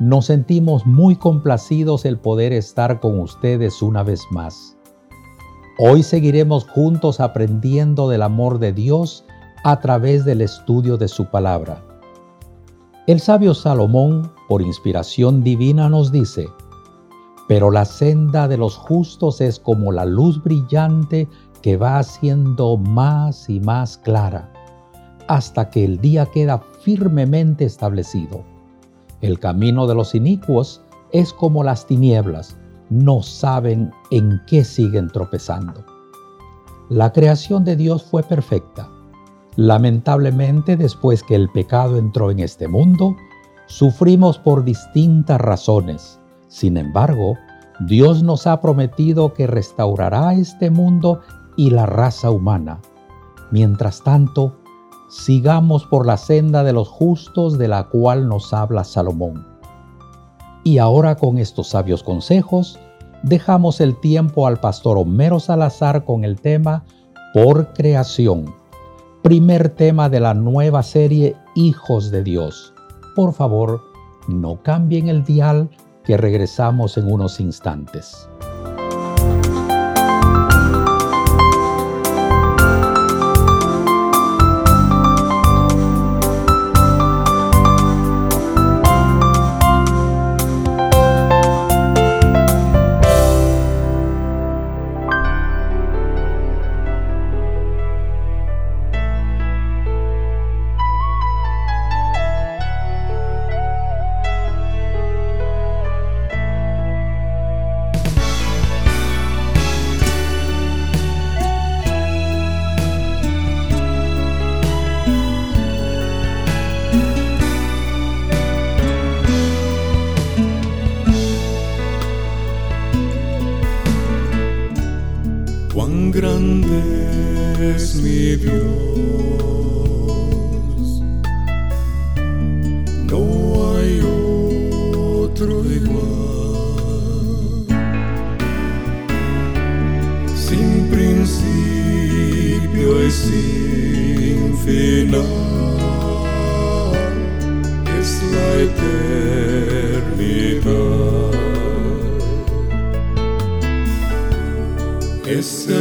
Nos sentimos muy complacidos el poder estar con ustedes una vez más. Hoy seguiremos juntos aprendiendo del amor de Dios a través del estudio de su palabra. El sabio Salomón, por inspiración divina, nos dice, pero la senda de los justos es como la luz brillante que va haciendo más y más clara hasta que el día queda firmemente establecido. El camino de los inicuos es como las tinieblas, no saben en qué siguen tropezando. La creación de Dios fue perfecta. Lamentablemente, después que el pecado entró en este mundo, sufrimos por distintas razones. Sin embargo, Dios nos ha prometido que restaurará este mundo y la raza humana. Mientras tanto, sigamos por la senda de los justos de la cual nos habla Salomón. Y ahora con estos sabios consejos, dejamos el tiempo al pastor Homero Salazar con el tema Por creación, primer tema de la nueva serie Hijos de Dios. Por favor, no cambien el dial que regresamos en unos instantes. Es el esquecer.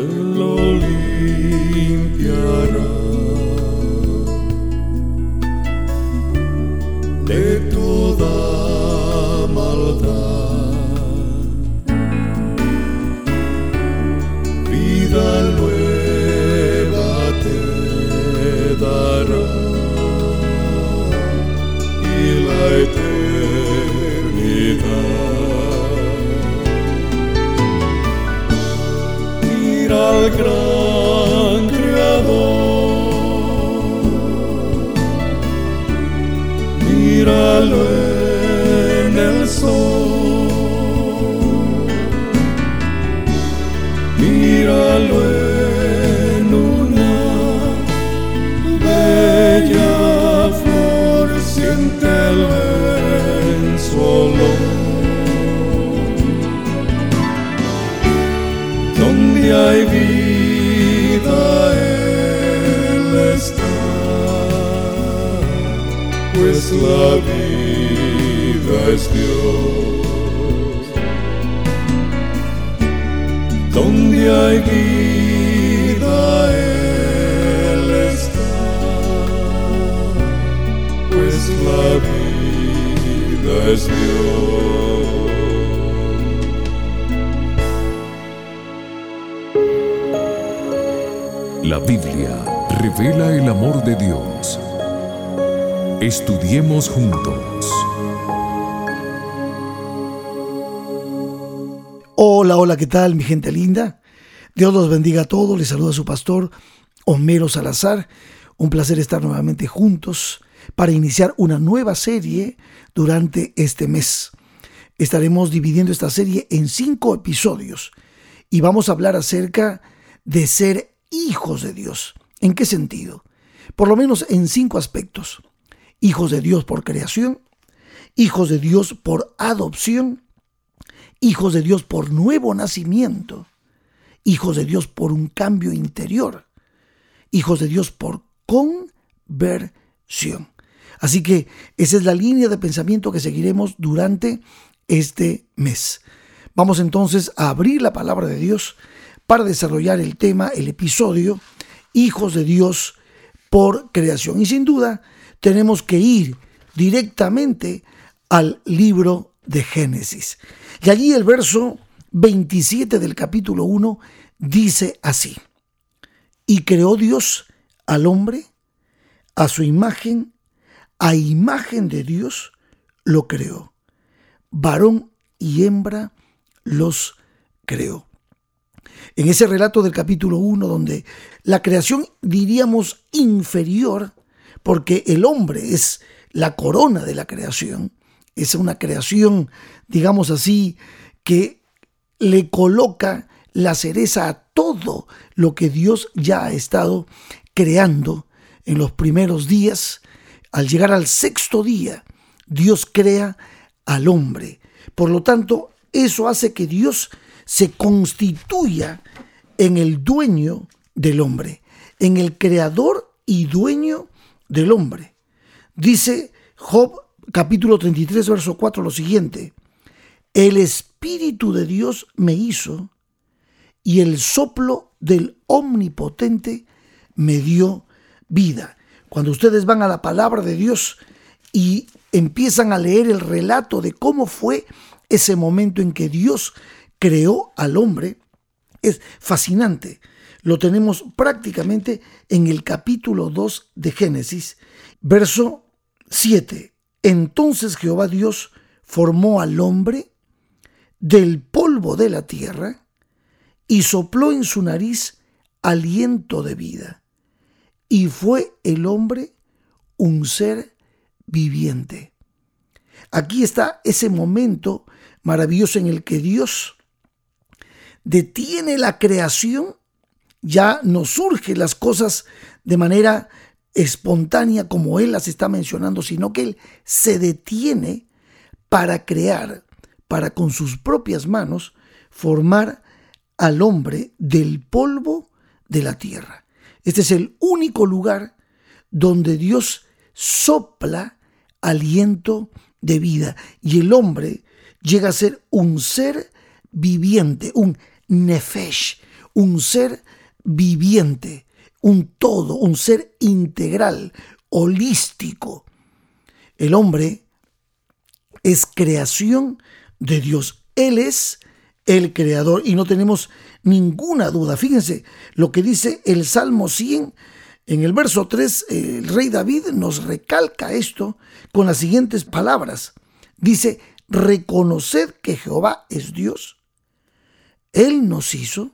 Hello, Juntos. Hola, hola, ¿qué tal mi gente linda? Dios los bendiga a todos, les saluda su pastor Homero Salazar. Un placer estar nuevamente juntos para iniciar una nueva serie durante este mes. Estaremos dividiendo esta serie en cinco episodios y vamos a hablar acerca de ser hijos de Dios. ¿En qué sentido? Por lo menos en cinco aspectos. Hijos de Dios por creación, hijos de Dios por adopción, hijos de Dios por nuevo nacimiento, hijos de Dios por un cambio interior, hijos de Dios por conversión. Así que esa es la línea de pensamiento que seguiremos durante este mes. Vamos entonces a abrir la palabra de Dios para desarrollar el tema, el episodio, hijos de Dios por creación. Y sin duda tenemos que ir directamente al libro de Génesis. Y allí el verso 27 del capítulo 1 dice así, y creó Dios al hombre a su imagen, a imagen de Dios lo creó, varón y hembra los creó. En ese relato del capítulo 1, donde la creación diríamos inferior, porque el hombre es la corona de la creación, es una creación, digamos así, que le coloca la cereza a todo lo que Dios ya ha estado creando en los primeros días. Al llegar al sexto día, Dios crea al hombre. Por lo tanto, eso hace que Dios se constituya en el dueño del hombre, en el creador y dueño del hombre. Dice Job capítulo 33, verso 4 lo siguiente, el Espíritu de Dios me hizo y el soplo del Omnipotente me dio vida. Cuando ustedes van a la palabra de Dios y empiezan a leer el relato de cómo fue ese momento en que Dios creó al hombre, es fascinante. Lo tenemos prácticamente en el capítulo 2 de Génesis, verso 7. Entonces Jehová Dios formó al hombre del polvo de la tierra y sopló en su nariz aliento de vida. Y fue el hombre un ser viviente. Aquí está ese momento maravilloso en el que Dios detiene la creación, ya no surgen las cosas de manera espontánea como Él las está mencionando, sino que Él se detiene para crear, para con sus propias manos formar al hombre del polvo de la tierra. Este es el único lugar donde Dios sopla aliento de vida y el hombre llega a ser un ser viviente, un nefesh, un ser viviente, un todo, un ser integral, holístico. El hombre es creación de Dios. Él es el creador y no tenemos ninguna duda. Fíjense lo que dice el Salmo 100. En el verso 3, el rey David nos recalca esto con las siguientes palabras. Dice, reconoced que Jehová es Dios. Él nos hizo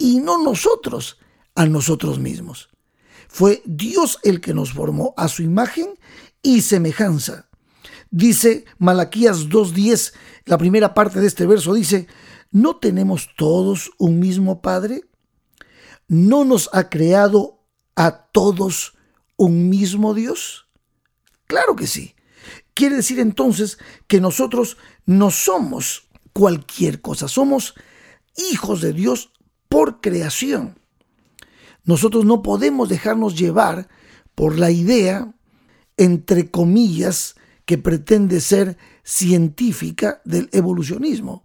y no nosotros a nosotros mismos. Fue Dios el que nos formó a su imagen y semejanza. Dice Malaquías 2.10, la primera parte de este verso dice, ¿no tenemos todos un mismo Padre? ¿No nos ha creado a todos un mismo Dios? Claro que sí. Quiere decir entonces que nosotros no somos cualquier cosa, somos hijos de Dios por creación. Nosotros no podemos dejarnos llevar por la idea, entre comillas, que pretende ser científica del evolucionismo.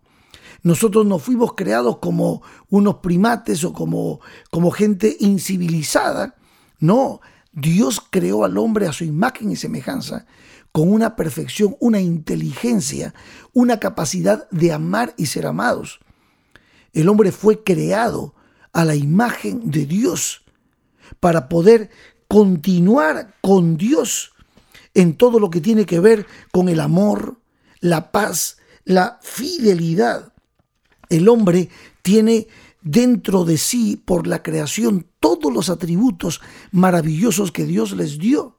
Nosotros no fuimos creados como unos primates o como, como gente incivilizada. No, Dios creó al hombre a su imagen y semejanza, con una perfección, una inteligencia, una capacidad de amar y ser amados. El hombre fue creado a la imagen de Dios para poder continuar con Dios en todo lo que tiene que ver con el amor, la paz, la fidelidad. El hombre tiene dentro de sí, por la creación, todos los atributos maravillosos que Dios les dio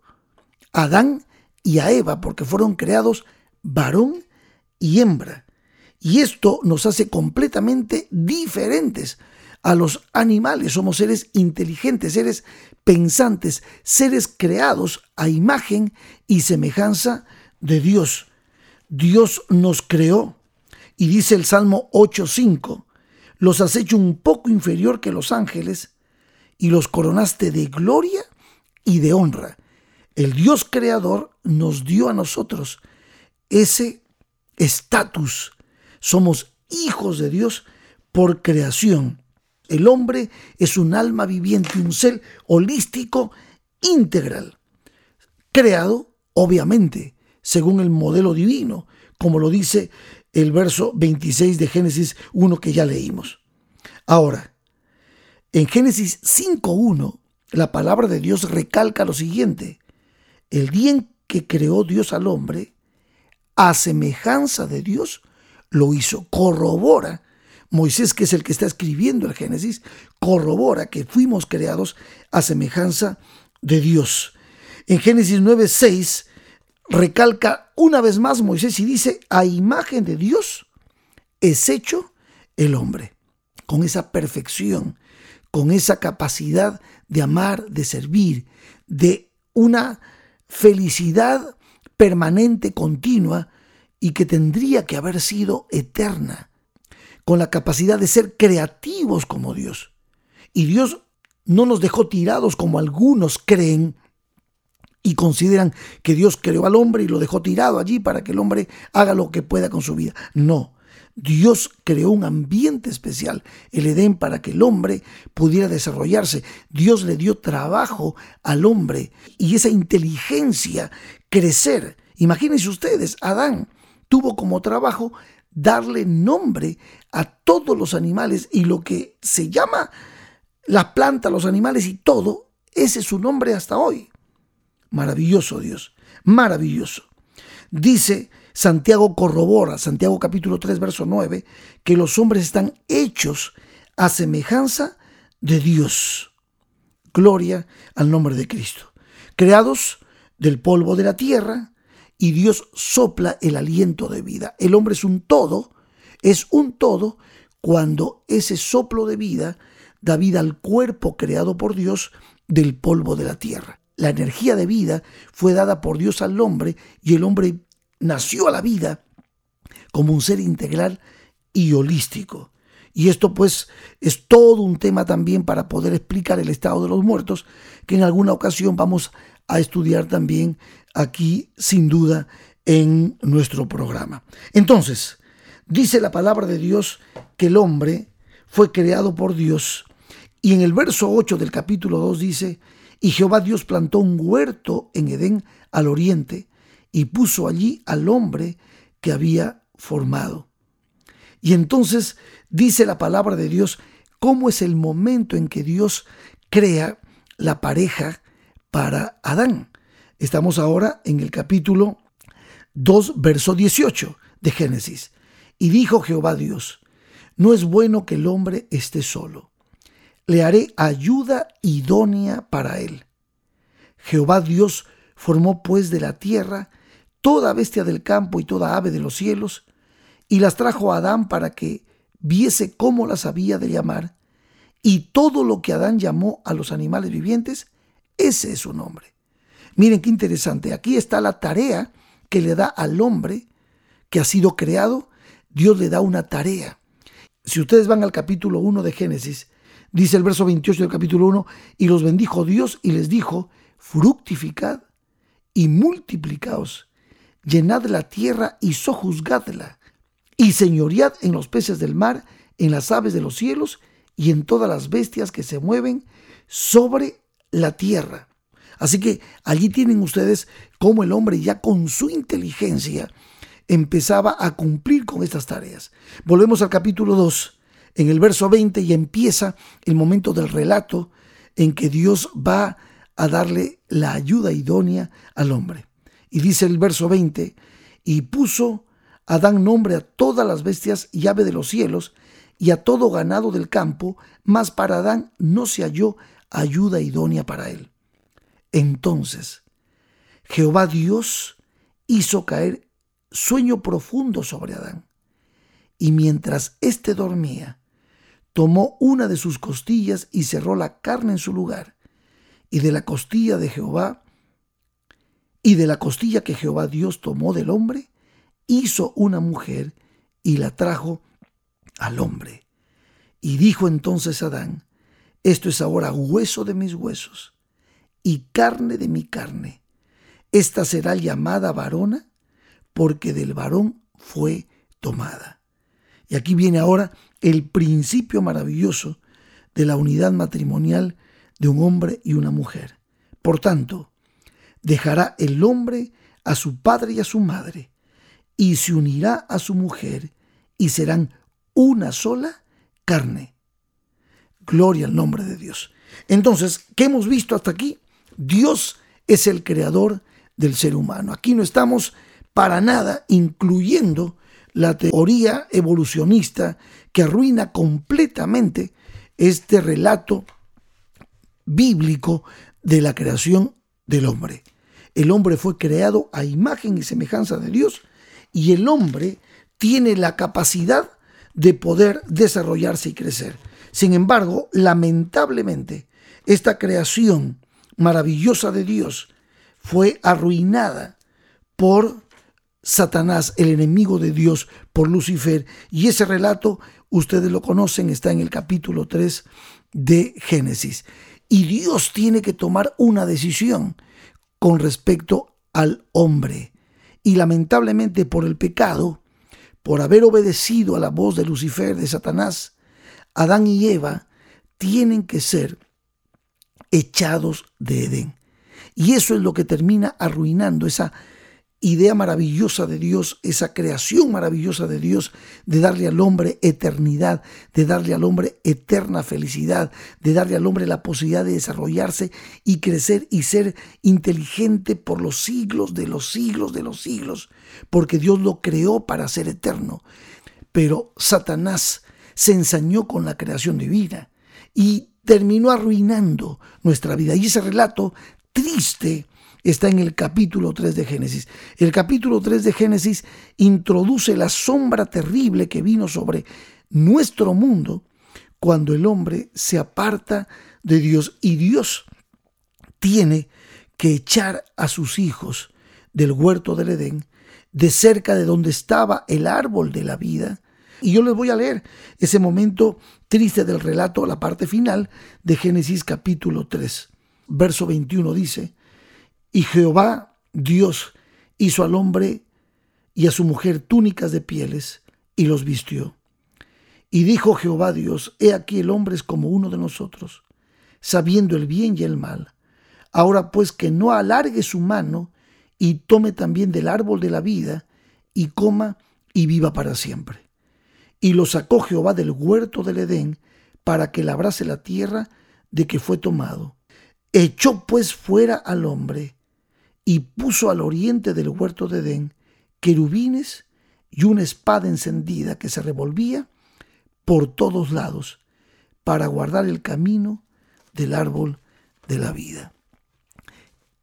a Adán y a Eva, porque fueron creados varón y hembra. Y esto nos hace completamente diferentes a los animales. Somos seres inteligentes, seres pensantes, seres creados a imagen y semejanza de Dios. Dios nos creó. Y dice el Salmo 8.5, los has hecho un poco inferior que los ángeles y los coronaste de gloria y de honra. El Dios creador nos dio a nosotros ese estatus. Somos hijos de Dios por creación. El hombre es un alma viviente, un ser holístico integral, creado, obviamente, según el modelo divino, como lo dice el verso 26 de Génesis 1 que ya leímos. Ahora, en Génesis 5.1, la palabra de Dios recalca lo siguiente. El día en que creó Dios al hombre, a semejanza de Dios, lo hizo. Corrobora Moisés, que es el que está escribiendo el Génesis, corrobora que fuimos creados a semejanza de Dios. En Génesis 9:6 recalca una vez más Moisés y dice, a imagen de Dios es hecho el hombre, con esa perfección, con esa capacidad de amar, de servir, de una felicidad permanente, continua, y que tendría que haber sido eterna con la capacidad de ser creativos como Dios. Y Dios no nos dejó tirados como algunos creen y consideran que Dios creó al hombre y lo dejó tirado allí para que el hombre haga lo que pueda con su vida. No, Dios creó un ambiente especial, el Edén, para que el hombre pudiera desarrollarse. Dios le dio trabajo al hombre y esa inteligencia crecer. Imagínense ustedes, Adán tuvo como trabajo darle nombre a todos los animales y lo que se llama la planta, los animales y todo, ese es su nombre hasta hoy. Maravilloso Dios, maravilloso. Dice Santiago corrobora, Santiago capítulo 3, verso 9, que los hombres están hechos a semejanza de Dios. Gloria al nombre de Cristo. Creados del polvo de la tierra, y Dios sopla el aliento de vida. El hombre es un todo, es un todo cuando ese soplo de vida da vida al cuerpo creado por Dios del polvo de la tierra. La energía de vida fue dada por Dios al hombre y el hombre nació a la vida como un ser integral y holístico. Y esto pues es todo un tema también para poder explicar el estado de los muertos, que en alguna ocasión vamos a estudiar también aquí sin duda en nuestro programa. Entonces, dice la palabra de Dios que el hombre fue creado por Dios y en el verso 8 del capítulo 2 dice, y Jehová Dios plantó un huerto en Edén al oriente y puso allí al hombre que había formado. Y entonces dice la palabra de Dios cómo es el momento en que Dios crea la pareja para Adán. Estamos ahora en el capítulo 2, verso 18 de Génesis. Y dijo Jehová Dios, no es bueno que el hombre esté solo. le haré ayuda idónea para él. Jehová Dios formó pues de la tierra toda bestia del campo y toda ave de los cielos, y las trajo a Adán para que viese cómo las había de llamar, y todo lo que Adán llamó a los animales vivientes, ese es su nombre. Miren qué interesante, aquí está la tarea que le da al hombre que ha sido creado, Dios le da una tarea. Si ustedes van al capítulo 1 de Génesis, dice el verso 28 del capítulo 1, y los bendijo Dios y les dijo, fructificad y multiplicaos, llenad la tierra y sojuzgadla, y señoread en los peces del mar, en las aves de los cielos y en todas las bestias que se mueven sobre la tierra. Así que allí tienen ustedes cómo el hombre ya con su inteligencia empezaba a cumplir con estas tareas. Volvemos al capítulo 2, en el verso 20, y empieza el momento del relato en que Dios va a darle la ayuda idónea al hombre. Y dice el verso 20, y puso Adán nombre a todas las bestias y ave de los cielos, y a todo ganado del campo, mas para Adán no se halló ayuda idónea para él. Entonces Jehová Dios hizo caer sueño profundo sobre Adán. Y mientras éste dormía, tomó una de sus costillas y cerró la carne en su lugar. Y de la costilla de Jehová, y de la costilla que Jehová Dios tomó del hombre, hizo una mujer y la trajo al hombre. Y dijo entonces Adán, esto es ahora hueso de mis huesos y carne de mi carne. Esta será llamada varona porque del varón fue tomada. Y aquí viene ahora el principio maravilloso de la unidad matrimonial de un hombre y una mujer. Por tanto, dejará el hombre a su padre y a su madre, y se unirá a su mujer, y serán una sola carne. Gloria al nombre de Dios. Entonces, ¿qué hemos visto hasta aquí? Dios es el creador del ser humano. Aquí no estamos para nada, incluyendo la teoría evolucionista que arruina completamente este relato bíblico de la creación del hombre. El hombre fue creado a imagen y semejanza de Dios y el hombre tiene la capacidad de poder desarrollarse y crecer. Sin embargo, lamentablemente, esta creación maravillosa de Dios fue arruinada por Satanás, el enemigo de Dios, por Lucifer. Y ese relato, ustedes lo conocen, está en el capítulo 3 de Génesis. Y Dios tiene que tomar una decisión con respecto al hombre. Y lamentablemente por el pecado, por haber obedecido a la voz de Lucifer, de Satanás, Adán y Eva tienen que ser echados de Edén. Y eso es lo que termina arruinando esa idea maravillosa de Dios, esa creación maravillosa de Dios, de darle al hombre eternidad, de darle al hombre eterna felicidad, de darle al hombre la posibilidad de desarrollarse y crecer y ser inteligente por los siglos de los siglos de los siglos, porque Dios lo creó para ser eterno. Pero Satanás se ensañó con la creación divina y terminó arruinando nuestra vida. Y ese relato triste está en el capítulo 3 de Génesis. El capítulo 3 de Génesis introduce la sombra terrible que vino sobre nuestro mundo cuando el hombre se aparta de Dios y Dios tiene que echar a sus hijos del huerto del Edén, de cerca de donde estaba el árbol de la vida. Y yo les voy a leer ese momento triste del relato, la parte final de Génesis capítulo 3. Verso 21 dice, y Jehová Dios hizo al hombre y a su mujer túnicas de pieles y los vistió. Y dijo Jehová Dios, He aquí el hombre es como uno de nosotros, sabiendo el bien y el mal. Ahora pues que no alargue su mano y tome también del árbol de la vida y coma y viva para siempre. Y lo sacó Jehová del huerto del Edén para que labrase la tierra de que fue tomado. Echó pues fuera al hombre y puso al oriente del huerto de Edén querubines y una espada encendida que se revolvía por todos lados para guardar el camino del árbol de la vida.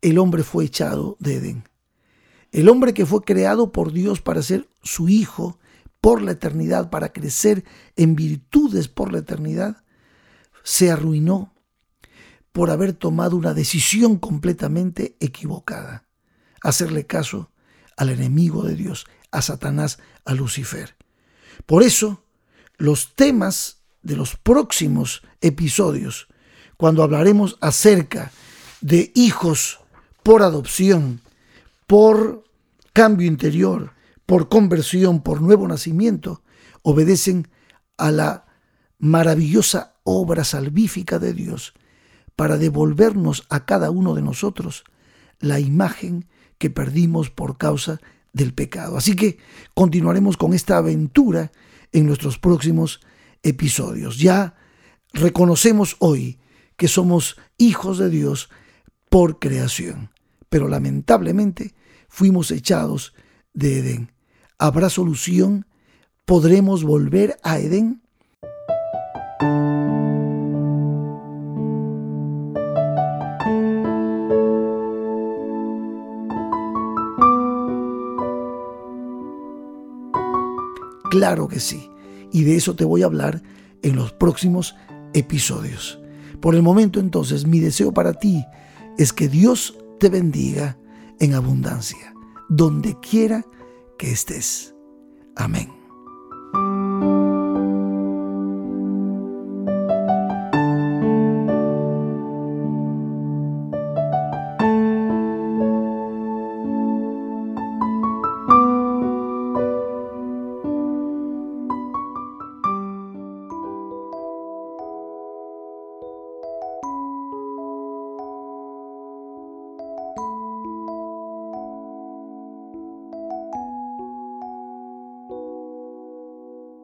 El hombre fue echado de Edén. El hombre que fue creado por Dios para ser su hijo por la eternidad, para crecer en virtudes por la eternidad, se arruinó por haber tomado una decisión completamente equivocada, hacerle caso al enemigo de Dios, a Satanás, a Lucifer. Por eso, los temas de los próximos episodios, cuando hablaremos acerca de hijos por adopción, por cambio interior, por conversión, por nuevo nacimiento, obedecen a la maravillosa obra salvífica de Dios para devolvernos a cada uno de nosotros la imagen que perdimos por causa del pecado. Así que continuaremos con esta aventura en nuestros próximos episodios. Ya reconocemos hoy que somos hijos de Dios por creación, pero lamentablemente fuimos echados de Edén. ¿Habrá solución? ¿Podremos volver a Edén? Claro que sí. Y de eso te voy a hablar en los próximos episodios. Por el momento entonces mi deseo para ti es que Dios te bendiga en abundancia, donde quiera estés. Amén.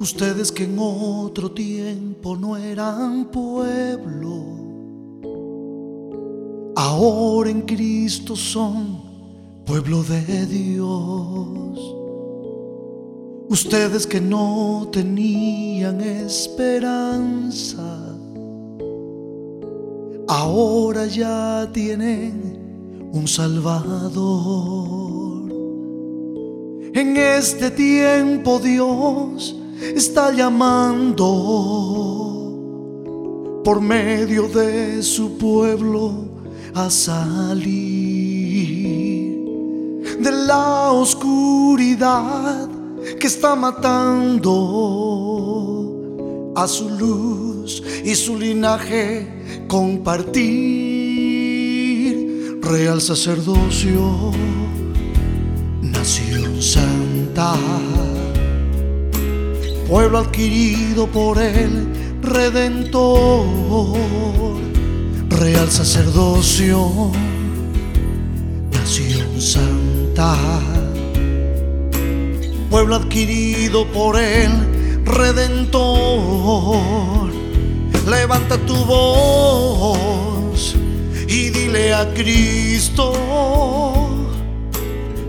Ustedes que en otro tiempo no eran pueblo, ahora en Cristo son pueblo de Dios. Ustedes que no tenían esperanza, ahora ya tienen un Salvador. En este tiempo Dios está llamando por medio de su pueblo a salir de la oscuridad que está matando a su luz y su linaje. Compartir real sacerdocio nación santa pueblo adquirido por el Redentor, real sacerdocio, nación santa, pueblo adquirido por el Redentor. Levanta tu voz y dile a Cristo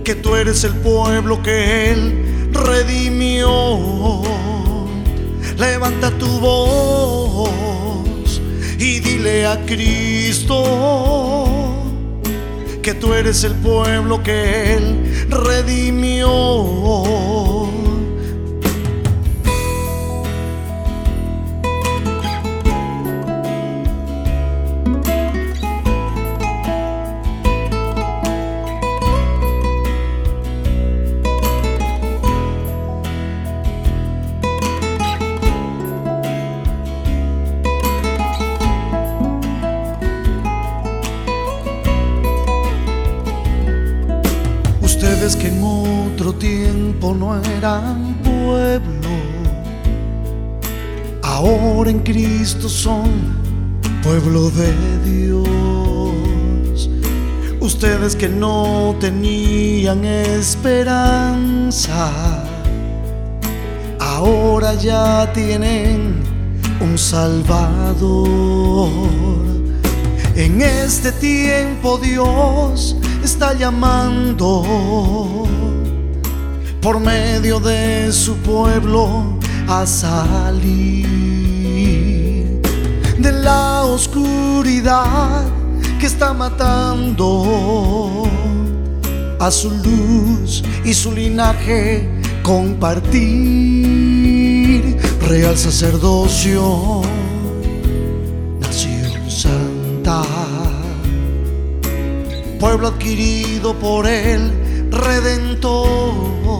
que tú eres el pueblo que Él redimió. Levanta tu voz y dile a Cristo que tú eres el pueblo que Él redimió. Eran pueblo, ahora en Cristo son pueblo de Dios. Ustedes que no tenían esperanza, ahora ya tienen un Salvador. En este tiempo Dios está llamando por medio de su pueblo a salir la oscuridad que está matando a su luz y su linaje. Compartir real sacerdocio nación santa. Pueblo adquirido por el redentor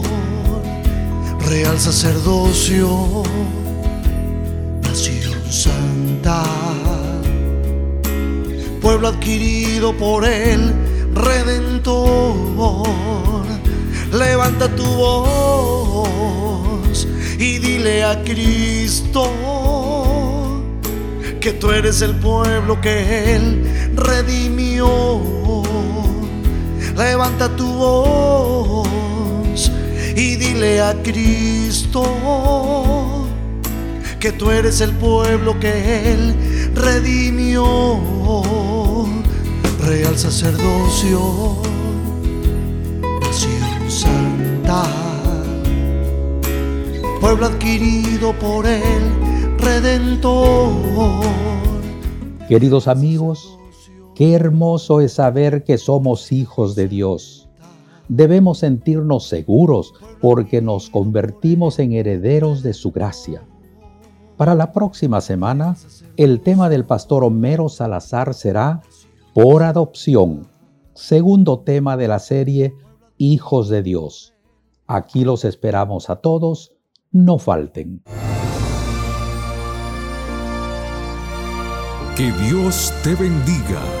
real sacerdocio nación santa pueblo adquirido por el Redentor. Levanta tu voz y dile a Cristo que tú eres el pueblo que Él redimió. Levanta tu voz y dile a Cristo que tú eres el pueblo que Él redimió real sacerdocio, nación santa, pueblo adquirido por el Redentor. Queridos amigos, qué hermoso es saber que somos hijos de Dios. Debemos sentirnos seguros porque nos convertimos en herederos de su gracia. Para la próxima semana, el tema del pastor Homero Salazar será por adopción, segundo tema de la serie Hijos de Dios. Aquí los esperamos a todos, no falten. Que Dios te bendiga.